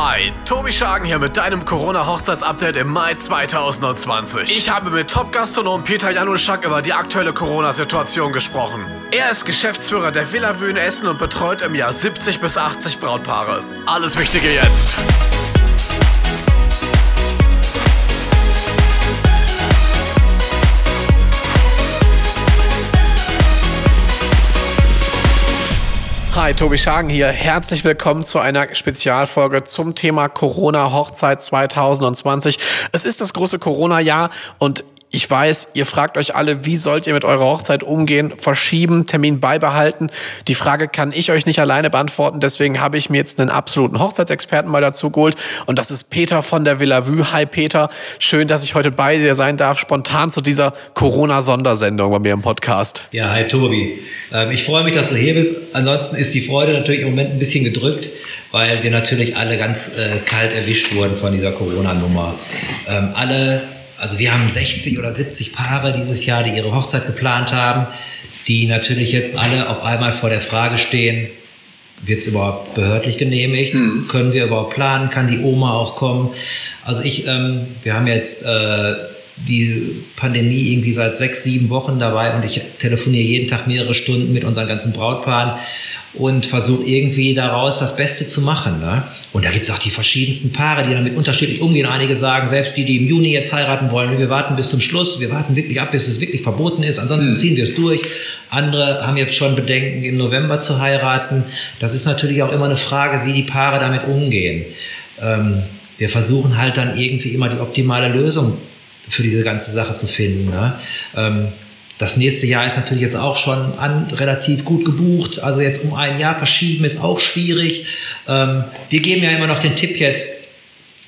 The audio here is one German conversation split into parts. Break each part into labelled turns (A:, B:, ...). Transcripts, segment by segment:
A: Hi, Tobi Schagen hier mit deinem Corona-Hochzeitsupdate im Mai 2020. Ich habe mit Top-Gastronom Peter Januszak über die aktuelle Corona-Situation gesprochen. Er ist Geschäftsführer der Villa Wühn Essen und betreut im Jahr 70 bis 80 Brautpaare. Alles Wichtige jetzt. Hi, Tobi Schagen hier. Herzlich willkommen zu einer Spezialfolge zum Thema Corona-Hochzeit 2020. Es ist das große Corona-Jahr und ich weiß, ihr fragt euch alle, wie sollt ihr mit eurer Hochzeit umgehen? Verschieben, Termin beibehalten? Die Frage kann ich euch nicht alleine beantworten. Deswegen habe ich mir jetzt einen absoluten Hochzeitsexperten mal dazu geholt. Und das ist Peter von der Villa Vue. Hi Peter, schön, dass ich heute bei dir sein darf, spontan zu dieser Corona-Sondersendung bei mir im Podcast.
B: Ja, hi Tobi. Ähm, ich freue mich, dass du hier bist. Ansonsten ist die Freude natürlich im Moment ein bisschen gedrückt, weil wir natürlich alle ganz äh, kalt erwischt wurden von dieser Corona-Nummer. Ähm, alle also wir haben 60 oder 70 Paare dieses Jahr, die ihre Hochzeit geplant haben, die natürlich jetzt alle auf einmal vor der Frage stehen, wird es überhaupt behördlich genehmigt? Mhm. Können wir überhaupt planen? Kann die Oma auch kommen? Also ich, ähm, wir haben jetzt äh, die Pandemie irgendwie seit sechs, sieben Wochen dabei und ich telefoniere jeden Tag mehrere Stunden mit unseren ganzen Brautpaaren und versuche irgendwie daraus das Beste zu machen. Ne? Und da gibt es auch die verschiedensten Paare, die damit unterschiedlich umgehen. Einige sagen, selbst die, die im Juni jetzt heiraten wollen, wir warten bis zum Schluss, wir warten wirklich ab, bis es wirklich verboten ist, ansonsten mhm. ziehen wir es durch. Andere haben jetzt schon Bedenken, im November zu heiraten. Das ist natürlich auch immer eine Frage, wie die Paare damit umgehen. Ähm, wir versuchen halt dann irgendwie immer die optimale Lösung für diese ganze Sache zu finden. Ne? Ähm, das nächste Jahr ist natürlich jetzt auch schon an, relativ gut gebucht. Also jetzt um ein Jahr verschieben ist auch schwierig. Ähm, wir geben ja immer noch den Tipp jetzt,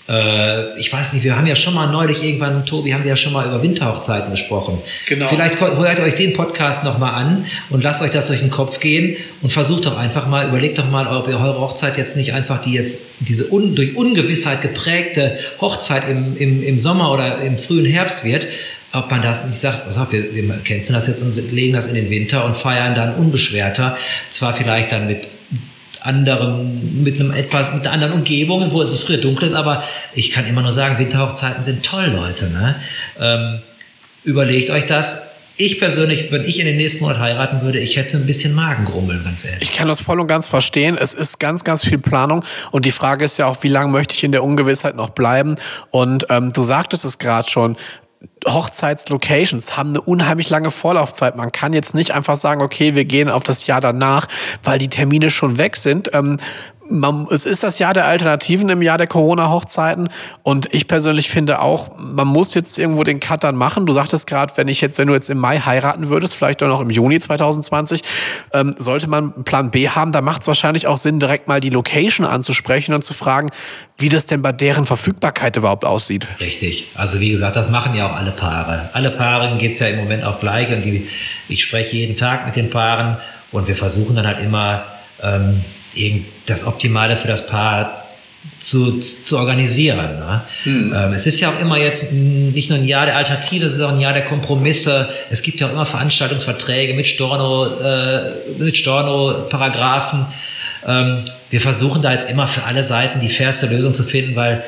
B: äh, ich weiß nicht, wir haben ja schon mal neulich irgendwann, Tobi, haben wir ja schon mal über Winterhochzeiten gesprochen. Genau. Vielleicht hört euch den Podcast nochmal an und lasst euch das durch den Kopf gehen und versucht doch einfach mal, überlegt doch mal, ob ihr eure Hochzeit jetzt nicht einfach die jetzt, diese un, durch Ungewissheit geprägte Hochzeit im, im, im Sommer oder im frühen Herbst wird, ob man das nicht sagt, pass auf, wir, wir canceln das jetzt und legen das in den Winter und feiern dann unbeschwerter, zwar vielleicht dann mit anderen, mit einem etwas, mit einer anderen Umgebung, wo es früher dunkel ist, aber ich kann immer nur sagen, Winterhochzeiten sind toll, Leute. Ne? Ähm, überlegt euch das. Ich persönlich, wenn ich in den nächsten Monat heiraten würde, ich hätte ein bisschen Magengrummeln, ganz ehrlich.
A: Ich kann das voll und ganz verstehen. Es ist ganz, ganz viel Planung. Und die Frage ist ja auch, wie lange möchte ich in der Ungewissheit noch bleiben? Und ähm, du sagtest es gerade schon, Hochzeitslocations haben eine unheimlich lange Vorlaufzeit. Man kann jetzt nicht einfach sagen, okay, wir gehen auf das Jahr danach, weil die Termine schon weg sind. Ähm, man, es ist das Jahr der Alternativen im Jahr der Corona-Hochzeiten und ich persönlich finde auch, man muss jetzt irgendwo den Cut dann machen. Du sagtest gerade, wenn ich jetzt, wenn du jetzt im Mai heiraten würdest, vielleicht auch noch im Juni 2020, ähm, sollte man einen Plan B haben. Da macht es wahrscheinlich auch Sinn, direkt mal die Location anzusprechen und zu fragen, wie das denn bei deren Verfügbarkeit überhaupt aussieht.
B: Richtig. Also wie gesagt, das machen ja auch alle Paare. Alle Paaren geht es ja im Moment auch gleich und die, ich spreche jeden Tag mit den Paaren und wir versuchen dann halt immer ähm, das Optimale für das Paar zu, zu organisieren. Ne? Mhm. Ähm, es ist ja auch immer jetzt nicht nur ein Jahr der Alternative, es ist auch ein Jahr der Kompromisse. Es gibt ja auch immer Veranstaltungsverträge mit Storno, äh, mit Storno-Paragraphen. Ähm, wir versuchen da jetzt immer für alle Seiten die fairste Lösung zu finden, weil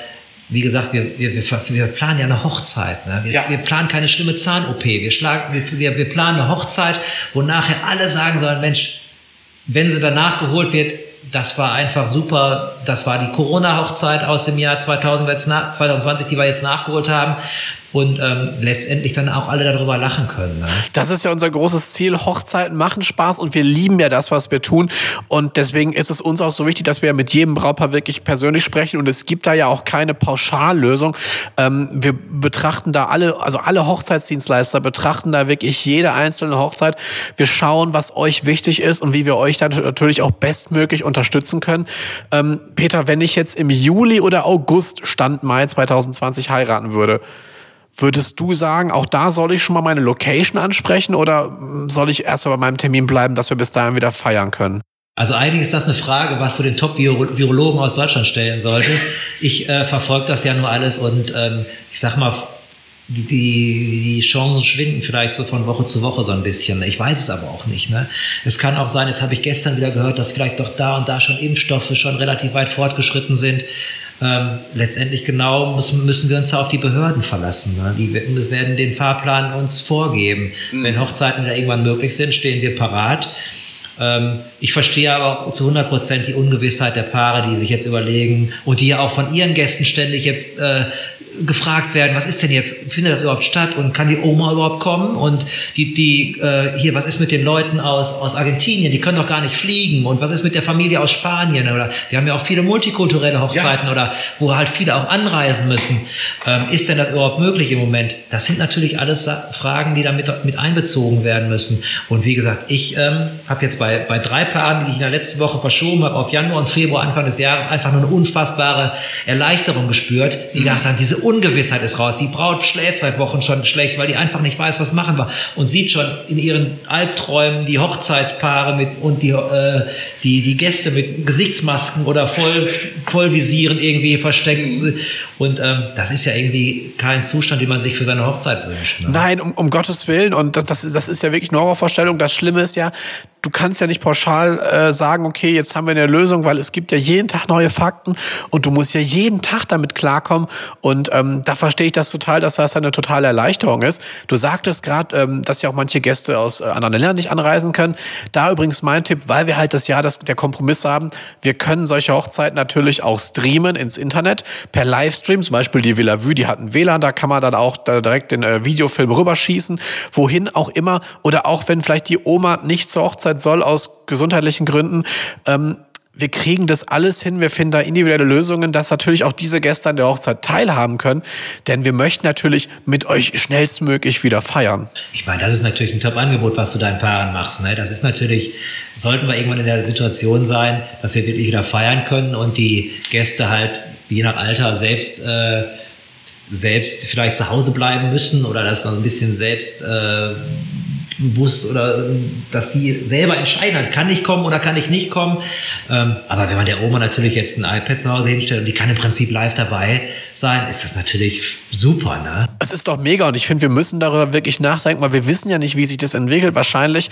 B: wie gesagt, wir, wir, wir, wir planen ja eine Hochzeit. Ne? Wir, ja. wir planen keine schlimme Zahn-OP. Wir, wir, wir planen eine Hochzeit, wo nachher alle sagen sollen, Mensch, wenn sie danach geholt wird, das war einfach super. Das war die Corona-Hochzeit aus dem Jahr 2000, 2020, die wir jetzt nachgeholt haben und ähm, letztendlich dann auch alle darüber lachen können. Ne?
A: Das ist ja unser großes Ziel. Hochzeiten machen Spaß und wir lieben ja das, was wir tun. Und deswegen ist es uns auch so wichtig, dass wir mit jedem Brautpaar wirklich persönlich sprechen. Und es gibt da ja auch keine Pauschallösung. Ähm, wir betrachten da alle, also alle Hochzeitsdienstleister betrachten da wirklich jede einzelne Hochzeit. Wir schauen, was euch wichtig ist und wie wir euch dann natürlich auch bestmöglich unterstützen können. Ähm, Peter, wenn ich jetzt im Juli oder August Stand Mai 2020 heiraten würde, Würdest du sagen, auch da soll ich schon mal meine Location ansprechen oder soll ich erst mal bei meinem Termin bleiben, dass wir bis dahin wieder feiern können?
B: Also eigentlich ist das eine Frage, was du den Top-Virologen aus Deutschland stellen solltest. Ich äh, verfolge das ja nur alles und ähm, ich sag mal, die, die, die Chancen schwinden vielleicht so von Woche zu Woche so ein bisschen. Ich weiß es aber auch nicht. Ne? Es kann auch sein, das habe ich gestern wieder gehört, dass vielleicht doch da und da schon Impfstoffe schon relativ weit fortgeschritten sind. Ähm, letztendlich genau müssen, müssen wir uns da auf die Behörden verlassen. Ne? Die werden den Fahrplan uns vorgeben. Mhm. Wenn Hochzeiten da irgendwann möglich sind, stehen wir parat. Ähm, ich verstehe aber zu 100 Prozent die Ungewissheit der Paare, die sich jetzt überlegen und die ja auch von ihren Gästen ständig jetzt äh, gefragt werden, was ist denn jetzt, findet das überhaupt statt und kann die Oma überhaupt kommen? Und die, die äh, hier, was ist mit den Leuten aus, aus Argentinien? Die können doch gar nicht fliegen. Und was ist mit der Familie aus Spanien? Oder wir haben ja auch viele multikulturelle Hochzeiten ja. oder wo halt viele auch anreisen müssen. Ähm, ist denn das überhaupt möglich im Moment? Das sind natürlich alles Fragen, die da mit, mit einbezogen werden müssen. Und wie gesagt, ich ähm, habe jetzt bei, bei drei Paaren, die ich in der letzten Woche verschoben habe, auf Januar und Februar, Anfang des Jahres, einfach nur eine unfassbare Erleichterung gespürt, die mhm. gedacht haben, diese Ungewissheit ist raus. Die Braut schläft seit Wochen schon schlecht, weil die einfach nicht weiß, was machen wir. Und sieht schon in ihren Albträumen die Hochzeitspaare mit und die, äh, die, die Gäste mit Gesichtsmasken oder voll, Vollvisieren irgendwie versteckt. Und ähm, das ist ja irgendwie kein Zustand, den man sich für seine Hochzeit wünscht.
A: Ne? Nein, um, um Gottes Willen. Und das, das ist ja wirklich eine Horrorvorstellung. Das Schlimme ist ja, du kannst ja nicht pauschal äh, sagen, okay, jetzt haben wir eine Lösung, weil es gibt ja jeden Tag neue Fakten und du musst ja jeden Tag damit klarkommen. Und ähm, da verstehe ich das total, dass das eine totale Erleichterung ist. Du sagtest gerade, ähm, dass ja auch manche Gäste aus äh, anderen Ländern nicht anreisen können. Da übrigens mein Tipp, weil wir halt das Jahr das, der Kompromiss haben, wir können solche Hochzeiten natürlich auch streamen ins Internet per Livestream. Zum Beispiel die Villa Vue, die hatten WLAN, da kann man dann auch da direkt den äh, Videofilm rüberschießen, wohin auch immer. Oder auch wenn vielleicht die Oma nicht zur Hochzeit Hochzeit soll aus gesundheitlichen Gründen. Ähm, wir kriegen das alles hin, wir finden da individuelle Lösungen, dass natürlich auch diese Gäste an der Hochzeit teilhaben können, denn wir möchten natürlich mit euch schnellstmöglich wieder feiern.
B: Ich meine, das ist natürlich ein Top-Angebot, was du deinen Paaren machst. Ne? Das ist natürlich, sollten wir irgendwann in der Situation sein, dass wir wirklich wieder feiern können und die Gäste halt je nach Alter selbst äh, selbst vielleicht zu Hause bleiben müssen oder das noch ein bisschen selbst äh, bewusst oder dass die selber entscheiden hat, kann ich kommen oder kann ich nicht kommen. Ähm, aber wenn man der Oma natürlich jetzt ein iPad zu Hause hinstellt und die kann im Prinzip live dabei sein, ist das natürlich super. Ne?
A: Es ist doch mega und ich finde, wir müssen darüber wirklich nachdenken, weil wir wissen ja nicht, wie sich das entwickelt. Wahrscheinlich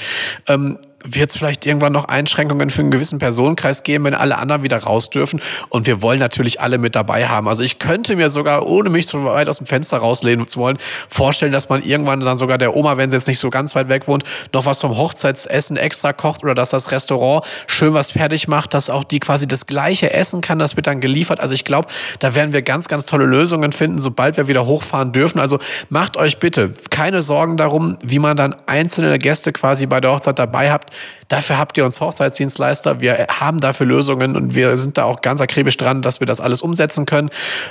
A: ähm, wird es vielleicht irgendwann noch Einschränkungen für einen gewissen Personenkreis geben, wenn alle anderen wieder raus dürfen. Und wir wollen natürlich alle mit dabei haben. Also ich könnte mir sogar, ohne mich so weit aus dem Fenster rauslehnen zu wollen, vorstellen, dass man irgendwann dann sogar der Oma, wenn sie jetzt nicht so ganz weit weg wohnt, noch was vom Hochzeitsessen extra kocht oder dass das Restaurant schön was fertig macht, dass auch die quasi das gleiche essen kann, das wird dann geliefert. Also ich glaube, da werden wir ganz, ganz tolle Lösungen finden, sobald wir wieder hochfahren dürfen. Also macht euch bitte keine Sorgen darum, wie man dann einzelne Gäste quasi bei der Hochzeit dabei habt. Dafür habt ihr uns Hochzeitsdienstleister. Wir haben dafür Lösungen und wir sind da auch ganz akribisch dran, dass wir das alles umsetzen können.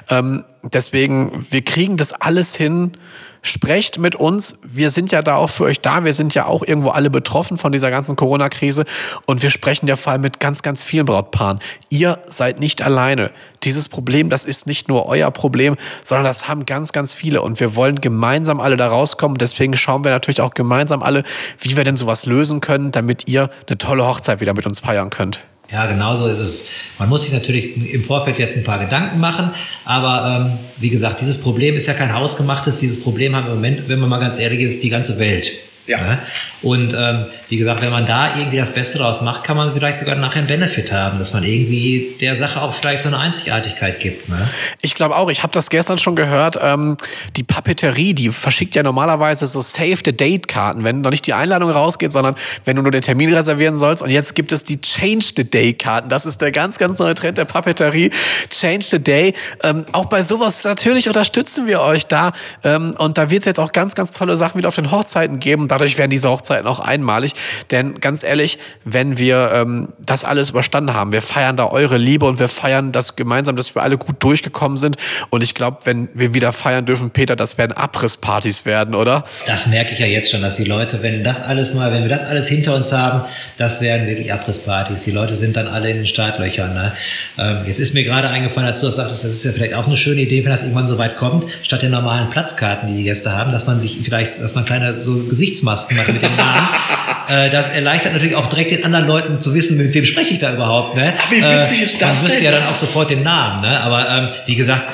A: Ähm, deswegen, wir kriegen das alles hin sprecht mit uns. Wir sind ja da auch für euch da. Wir sind ja auch irgendwo alle betroffen von dieser ganzen Corona-Krise. Und wir sprechen ja vor allem mit ganz, ganz vielen Brautpaaren. Ihr seid nicht alleine. Dieses Problem, das ist nicht nur euer Problem, sondern das haben ganz, ganz viele. Und wir wollen gemeinsam alle da rauskommen. Deswegen schauen wir natürlich auch gemeinsam alle, wie wir denn sowas lösen können, damit ihr eine tolle Hochzeit wieder mit uns feiern könnt.
B: Ja, genau so ist es. Man muss sich natürlich im Vorfeld jetzt ein paar Gedanken machen, aber ähm, wie gesagt, dieses Problem ist ja kein hausgemachtes. Dieses Problem haben im Moment, wenn man mal ganz ehrlich ist, die ganze Welt. Ja. Ne? Und ähm, wie gesagt, wenn man da irgendwie das Beste draus macht, kann man vielleicht sogar nachher einen Benefit haben, dass man irgendwie der Sache auch vielleicht so eine Einzigartigkeit gibt. Ne?
A: Ich glaube auch, ich habe das gestern schon gehört, ähm, die Papeterie, die verschickt ja normalerweise so Save-the-Date-Karten, wenn noch nicht die Einladung rausgeht, sondern wenn du nur den Termin reservieren sollst. Und jetzt gibt es die Change-the-Day-Karten. Das ist der ganz, ganz neue Trend der Papeterie. Change the Day. Ähm, auch bei sowas natürlich unterstützen wir euch da. Ähm, und da wird es jetzt auch ganz, ganz tolle Sachen wieder auf den Hochzeiten geben. Da dadurch werden diese Hochzeiten auch einmalig. Denn ganz ehrlich, wenn wir ähm, das alles überstanden haben, wir feiern da eure Liebe und wir feiern das gemeinsam, dass wir alle gut durchgekommen sind. Und ich glaube, wenn wir wieder feiern dürfen, Peter, das werden Abrisspartys werden, oder?
B: Das merke ich ja jetzt schon, dass die Leute, wenn das alles mal, wenn wir das alles hinter uns haben, das werden wirklich Abrisspartys. Die Leute sind dann alle in den Startlöchern. Ne? Ähm, jetzt ist mir gerade eingefallen, dazu du sagtest, das ist ja vielleicht auch eine schöne Idee, wenn das irgendwann so weit kommt, statt den normalen Platzkarten, die die Gäste haben, dass man sich vielleicht, dass man kleine so Gesichtsmasken Gesichtsmasken mache mit dem Namen. äh, das erleichtert natürlich auch direkt den anderen Leuten zu wissen, mit wem spreche ich da überhaupt. Ne?
A: Wie witzig ist das
B: Man wüsste ja dann auch sofort den Namen. Ne? Aber ähm, wie gesagt,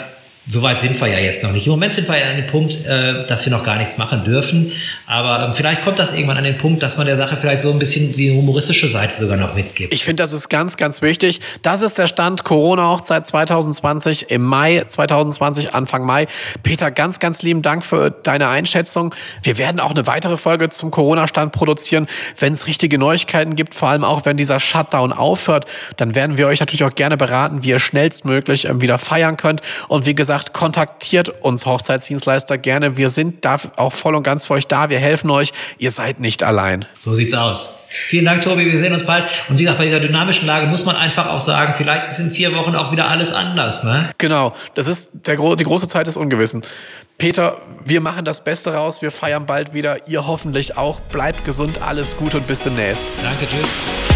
B: Soweit sind wir ja jetzt noch nicht. Im Moment sind wir ja an dem Punkt, äh, dass wir noch gar nichts machen dürfen. Aber ähm, vielleicht kommt das irgendwann an den Punkt, dass man der Sache vielleicht so ein bisschen die humoristische Seite sogar noch mitgibt.
A: Ich finde, das ist ganz, ganz wichtig. Das ist der Stand Corona-Hochzeit 2020 im Mai 2020, Anfang Mai. Peter, ganz, ganz lieben Dank für deine Einschätzung. Wir werden auch eine weitere Folge zum Corona-Stand produzieren. Wenn es richtige Neuigkeiten gibt, vor allem auch wenn dieser Shutdown aufhört, dann werden wir euch natürlich auch gerne beraten, wie ihr schnellstmöglich ähm, wieder feiern könnt. Und wie gesagt, gesagt, kontaktiert uns Hochzeitsdienstleister gerne. Wir sind da auch voll und ganz für euch da. Wir helfen euch. Ihr seid nicht allein.
B: So sieht's aus. Vielen Dank, Tobi. Wir sehen uns bald. Und wie gesagt, bei dieser dynamischen Lage muss man einfach auch sagen, vielleicht ist in vier Wochen auch wieder alles anders. Ne?
A: Genau. Das ist der, die große Zeit des Ungewissen. Peter, wir machen das Beste raus. Wir feiern bald wieder. Ihr hoffentlich auch. Bleibt gesund. Alles gut und bis demnächst.
B: Danke. Tschüss.